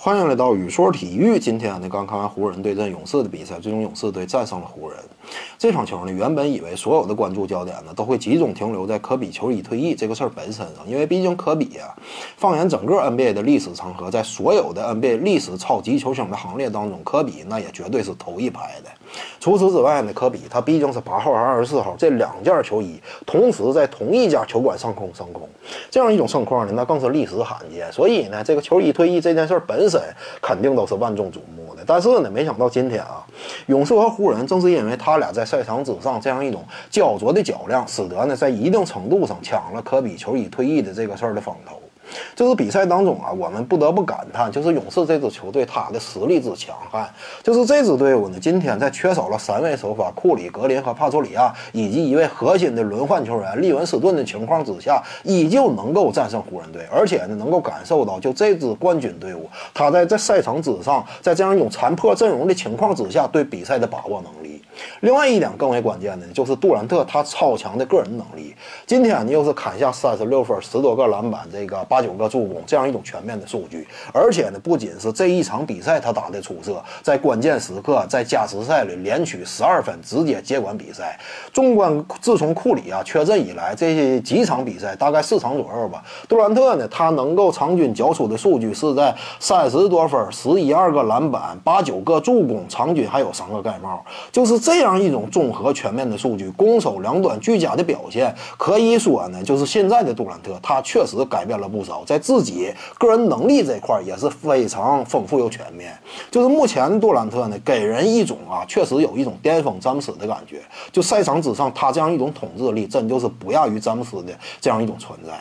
欢迎来到宇说体育。今天呢，刚看完湖人对阵勇士的比赛，最终勇士队战胜了湖人。这场球呢，原本以为所有的关注焦点呢，都会集中停留在科比球衣退役这个事儿本身上，因为毕竟科比啊，放眼整个 NBA 的历史长河，在所有的 NBA 历史超级球星的行列当中，科比那也绝对是头一排的。除此之外呢，科比他毕竟是八号和二十四号这两件球衣同时在同一家球馆上空升空，这样一种盛况呢，那更是历史罕见。所以呢，这个球衣退役这件事儿本身肯定都是万众瞩目的。但是呢，没想到今天啊，勇士和湖人正是因为他俩在赛场之上这样一种焦灼的较量，使得呢，在一定程度上抢了科比球衣退役的这个事儿的风头。就是比赛当中啊，我们不得不感叹，就是勇士这支球队他的实力之强悍。就是这支队伍呢，今天在缺少了三位首发库里、格林和帕楚里亚以及一位核心的轮换球员利文斯顿的情况之下，依旧能够战胜湖人队，而且呢，能够感受到就这支冠军队伍，他在这赛场之上，在这样一种残破阵容的情况之下，对比赛的把握能力。另外一点更为关键的，就是杜兰特他超强的个人能力。今天呢，又是砍下三十六分、十多个篮板，这个八九个助攻，这样一种全面的数据。而且呢，不仅是这一场比赛他打的出色，在关键时刻，在加时赛里连取十二分，直接接管比赛。纵观自从库里啊缺阵以来，这些几场比赛大概四场左右吧，杜兰特呢，他能够场均交出的数据是在三十多分、十一二个篮板、八九个助攻，场均还有三个盖帽，就是。这样一种综合全面的数据，攻守两端俱佳的表现，可以说呢，就是现在的杜兰特，他确实改变了不少，在自己个人能力这块也是非常丰富又全面。就是目前杜兰特呢，给人一种啊，确实有一种巅峰詹姆斯的感觉。就赛场之上，他这样一种统治力，真就是不亚于詹姆斯的这样一种存在。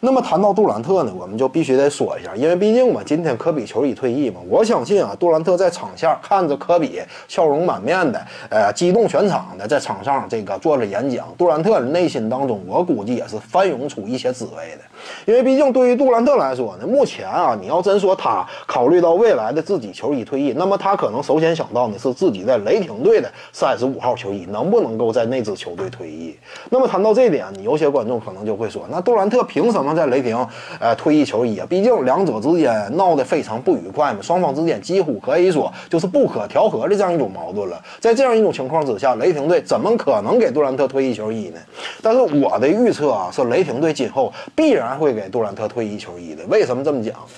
那么谈到杜兰特呢，我们就必须得说一下，因为毕竟嘛，今天科比球衣退役嘛，我相信啊，杜兰特在场下看着科比笑容满面的，呃，激动全场的在场上这个做了演讲，杜兰特内心当中，我估计也是翻涌出一些滋味的。因为毕竟对于杜兰特来说呢，目前啊，你要真说他考虑到未来的自己球衣退役，那么他可能首先想到的是自己在雷霆队的三十五号球衣能不能够在那支球队退役。那么谈到这点，你有些观众可能就会说，那杜兰特凭什么在雷霆呃退役球衣啊？毕竟两者之间闹得非常不愉快嘛，双方之间几乎可以说就是不可调和的这样一种矛盾了。在这样一种情况之下，雷霆队怎么可能给杜兰特退役球衣呢？但是我的预测啊，是雷霆队今后必然。还会给杜兰特退役球衣的，为什么这么讲呢？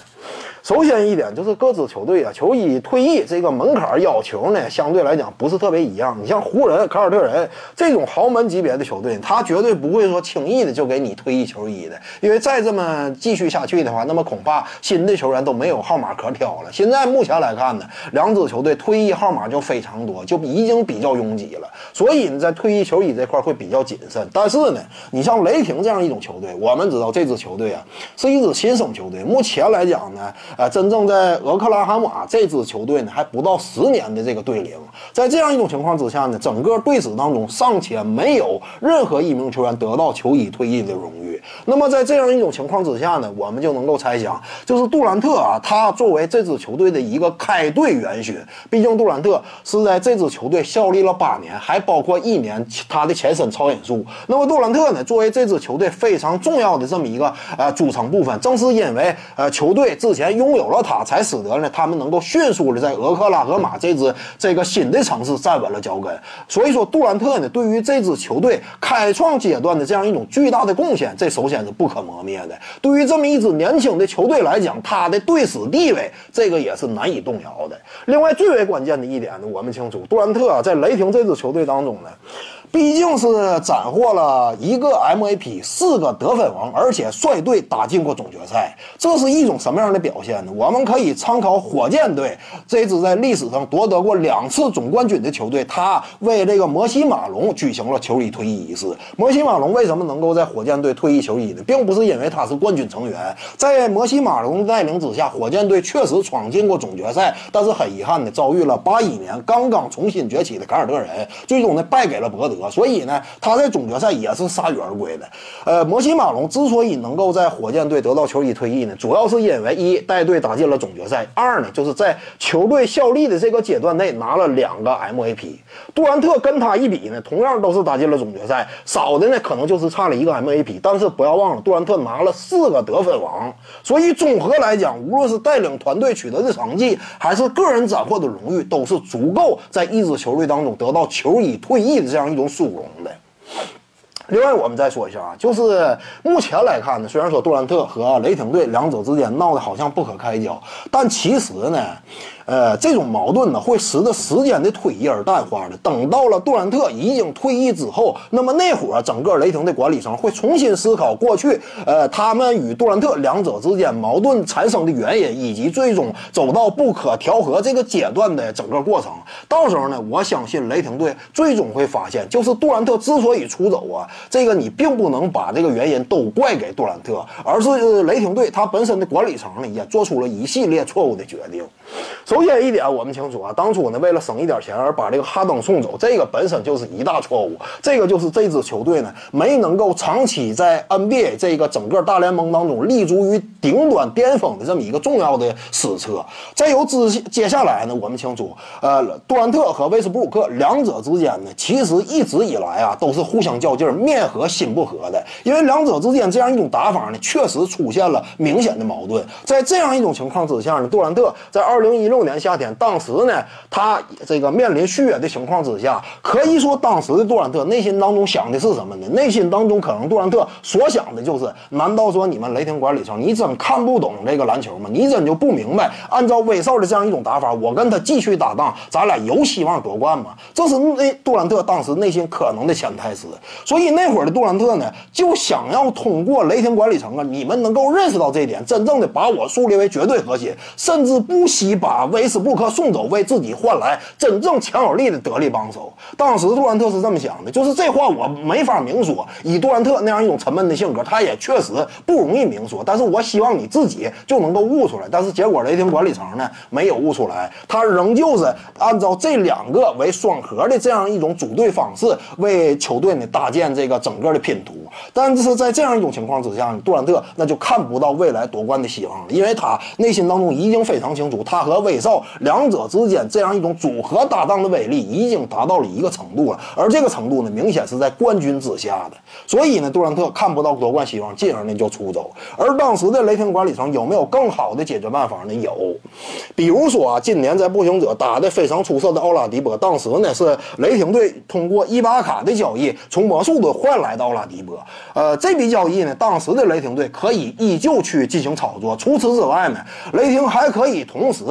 首先一点就是各支球队啊，球衣退役这个门槛要求呢，相对来讲不是特别一样。你像湖人、凯尔特人这种豪门级别的球队，他绝对不会说轻易的就给你退役球衣的，因为再这么继续下去的话，那么恐怕新的球员都没有号码可挑了。现在目前来看呢，两支球队退役号码就非常多，就已经比较拥挤了，所以呢，在退役球衣这块会比较谨慎。但是呢，你像雷霆这样一种球队，我们知道这支球队啊是一支新生球队，目前来讲呢。啊，真正在俄克拉荷马这支球队呢，还不到十年的这个队龄，在这样一种情况之下呢，整个队史当中尚且没有任何一名球员得到球衣退役的荣誉。那么在这样一种情况之下呢，我们就能够猜想，就是杜兰特啊，他作为这支球队的一个开队元勋，毕竟杜兰特是在这支球队效力了八年，还包括一年他的前身超音速。那么杜兰特呢，作为这支球队非常重要的这么一个呃组成部分，正是因为呃球队之前拥有了他，才使得呢他们能够迅速的在俄克拉荷马这支这个新的城市站稳了脚跟。所以说，杜兰特呢对于这支球队开创阶段的这样一种巨大的贡献，这首先是不可磨灭的。对于这么一支年轻的球队来讲，他的队史地位这个也是难以动摇的。另外，最为关键的一点呢，我们清楚，杜兰特啊在雷霆这支球队当中呢。毕竟是斩获了一个 MVP，四个得分王，而且率队打进过总决赛，这是一种什么样的表现呢？我们可以参考火箭队这支在历史上夺得过两次总冠军的球队，他为这个摩西马龙举行了球衣退役仪式。摩西马龙为什么能够在火箭队退役球衣呢？并不是因为他是冠军成员，在摩西马龙的带领之下，火箭队确实闯进过总决赛，但是很遗憾的遭遇了八一年刚刚重新崛起的凯尔特人，最终呢败给了伯德。折，所以呢，他在总决赛也是铩羽而归的。呃，摩西马龙之所以能够在火箭队得到球衣退役呢，主要是因为一带队打进了总决赛，二呢就是在球队效力的这个阶段内拿了两个 MVP。杜兰特跟他一比呢，同样都是打进了总决赛，少的呢可能就是差了一个 MVP，但是不要忘了，杜兰特拿了四个得分王，所以综合来讲，无论是带领团队取得的成绩，还是个人斩获的荣誉，都是足够在一支球队当中得到球衣退役的这样一种殊荣的。另外，我们再说一下啊，就是目前来看呢，虽然说杜兰特和雷霆队两者之间闹得好像不可开交，但其实呢。呃，这种矛盾呢，会随着时间的推移而淡化的。等到了杜兰特已经退役之后，那么那会儿整个雷霆的管理层会重新思考过去，呃，他们与杜兰特两者之间矛盾产生的原因，以及最终走到不可调和这个阶段的整个过程。到时候呢，我相信雷霆队最终会发现，就是杜兰特之所以出走啊，这个你并不能把这个原因都怪给杜兰特，而是雷霆队他本身的管理层呢，也做出了一系列错误的决定。首先一点，我们清楚啊，当初呢为了省一点钱而把这个哈登送走，这个本身就是一大错误。这个就是这支球队呢没能够长期在 NBA 这个整个大联盟当中立足于顶端巅峰的这么一个重要的史册。再有之接下来呢，我们清楚，呃，杜兰特和威斯布鲁克两者之间呢，其实一直以来啊都是互相较劲儿，面和心不和的。因为两者之间这样一种打法呢，确实出现了明显的矛盾。在这样一种情况之下呢，杜兰特在二零一六年夏天。当时呢，他这个面临续约的情况之下，可以说当时的杜兰特内心当中想的是什么呢？内心当中可能杜兰特所想的就是：难道说你们雷霆管理层，你真看不懂这个篮球吗？你真就不明白，按照威少的这样一种打法，我跟他继续搭档，咱俩有希望夺冠吗？这是那杜兰特当时内心可能的潜台词。所以那会儿的杜兰特呢，就想要通过雷霆管理层啊，你们能够认识到这一点，真正的把我树立为绝对核心，甚至不惜把威斯布。不可送走，为自己换来真正强有力的得力帮手。当时杜兰特是这么想的，就是这话我没法明说。以杜兰特那样一种沉闷的性格，他也确实不容易明说。但是我希望你自己就能够悟出来。但是结果雷霆管理层呢，没有悟出来，他仍旧是按照这两个为双核的这样一种组队方式，为球队呢搭建这个整个的拼图。但是在这样一种情况之下，杜兰特那就看不到未来夺冠的希望了，因为他内心当中已经非常清楚，他和威少。两者之间这样一种组合搭档的威力已经达到了一个程度了，而这个程度呢，明显是在冠军之下的。所以呢，杜兰特看不到夺冠希望，进而呢就出走。而当时的雷霆管理层有没有更好的解决办法呢？有，比如说啊，今年在步行者打得非常出色的奥拉迪波，当时呢是雷霆队通过伊巴卡的交易从魔术队换来的奥拉迪波。呃，这笔交易呢，当时的雷霆队可以依旧去进行操作。除此之外呢，雷霆还可以同时。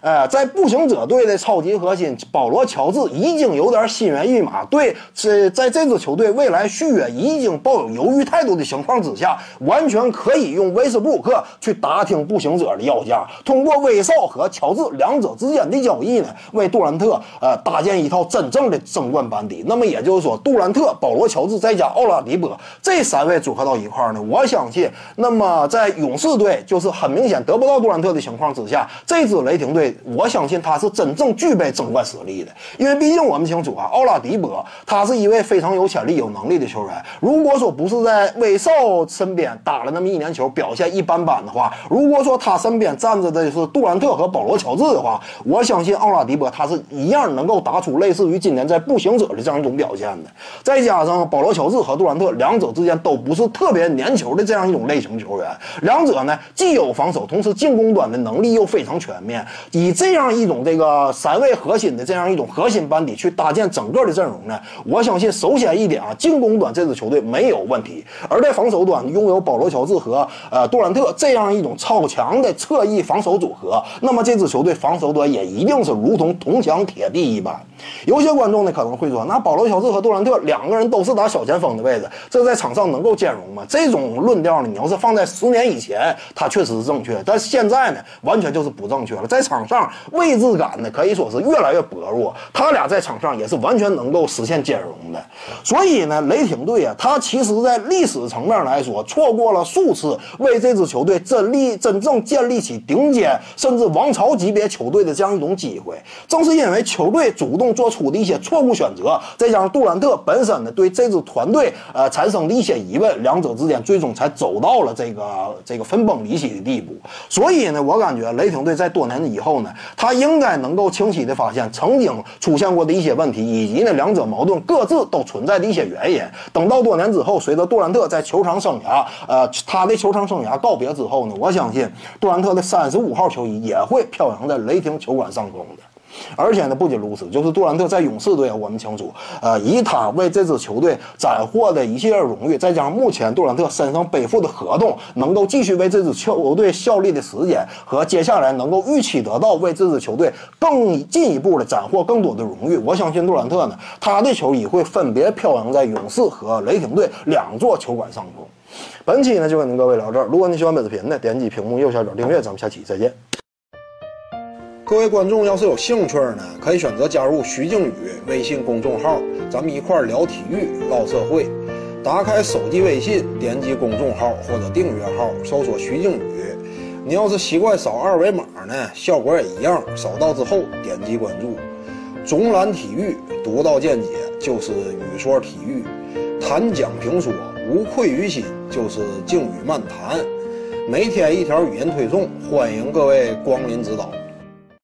呃，在步行者队的超级核心保罗·乔治已经有点心猿意马，对这在这支球队未来续约已经抱有犹豫态度的情况之下，完全可以用威斯布鲁克去打听步行者的要价，通过威少和乔治两者之间的交易呢，为杜兰特呃搭建一套真正的争冠班底。那么也就是说，杜兰特、保罗·乔治再加奥拉迪波这三位组合到一块儿呢，我相信，那么在勇士队就是很明显得不到杜兰特的情况之下，这支雷霆队。我相信他是真正具备争冠实力的，因为毕竟我们清楚啊，奥拉迪波他是一位非常有潜力、有能力的球员。如果说不是在威少身边打了那么一年球，表现一般般的话，如果说他身边站着的是杜兰特和保罗·乔治的话，我相信奥拉迪波他是一样能够打出类似于今年在步行者的这样一种表现的。再加上保罗·乔治和杜兰特两者之间都不是特别粘球的这样一种类型球员，两者呢既有防守，同时进攻端的能力又非常全面。以这样一种这个三位核心的这样一种核心班底去搭建整个的阵容呢，我相信首先一点啊，进攻端这支球队没有问题，而在防守端拥有保罗乔治和呃杜兰特这样一种超强的侧翼防守组合，那么这支球队防守端也一定是如同铜墙铁壁一般。有些观众呢可能会说，那保罗乔治和杜兰特两个人都是打小前锋的位置，这在场上能够兼容吗？这种论调呢，你要是放在十年以前，它确实是正确，但现在呢，完全就是不正确了，在场上。位置感呢，可以说是越来越薄弱。他俩在场上也是完全能够实现兼容的。所以呢，雷霆队啊，他其实在历史层面来说，错过了数次为这支球队真立真正建立起顶尖甚至王朝级别球队的这样一种机会。正是因为球队主动。做出的一些错误选择，再加上杜兰特本身呢对这支团队呃产生的一些疑问，两者之间最终才走到了这个这个分崩离析的地步。所以呢，我感觉雷霆队在多年以后呢，他应该能够清晰的发现曾经出现过的一些问题，以及呢两者矛盾各自都存在的一些原因。等到多年之后，随着杜兰特在球场生涯呃他的球场生涯告别之后呢，我相信杜兰特的三十五号球衣也会飘扬在雷霆球馆上空的。而且呢，不仅如此，就是杜兰特在勇士队，我们清楚，呃，以他为这支球队斩获的一系列荣誉，再加上目前杜兰特身上背负的合同，能够继续为这支球队效力的时间，和接下来能够预期得到为这支球队更进一步的斩获更多的荣誉，我相信杜兰特呢，他的球衣会分别飘扬在勇士和雷霆队两座球馆上空。本期呢就跟您各位聊这儿，如果你喜欢本视频呢，点击屏幕右下角订阅，咱们下期再见。各位观众要是有兴趣呢，可以选择加入徐静宇微信公众号，咱们一块聊体育、唠社会。打开手机微信，点击公众号或者订阅号，搜索徐静宇。你要是习惯扫二维码呢，效果也一样。扫到之后点击关注。总览体育，独到见解就是语说体育，谈讲评说无愧于心就是静语漫谈。每天一条语音推送，欢迎各位光临指导。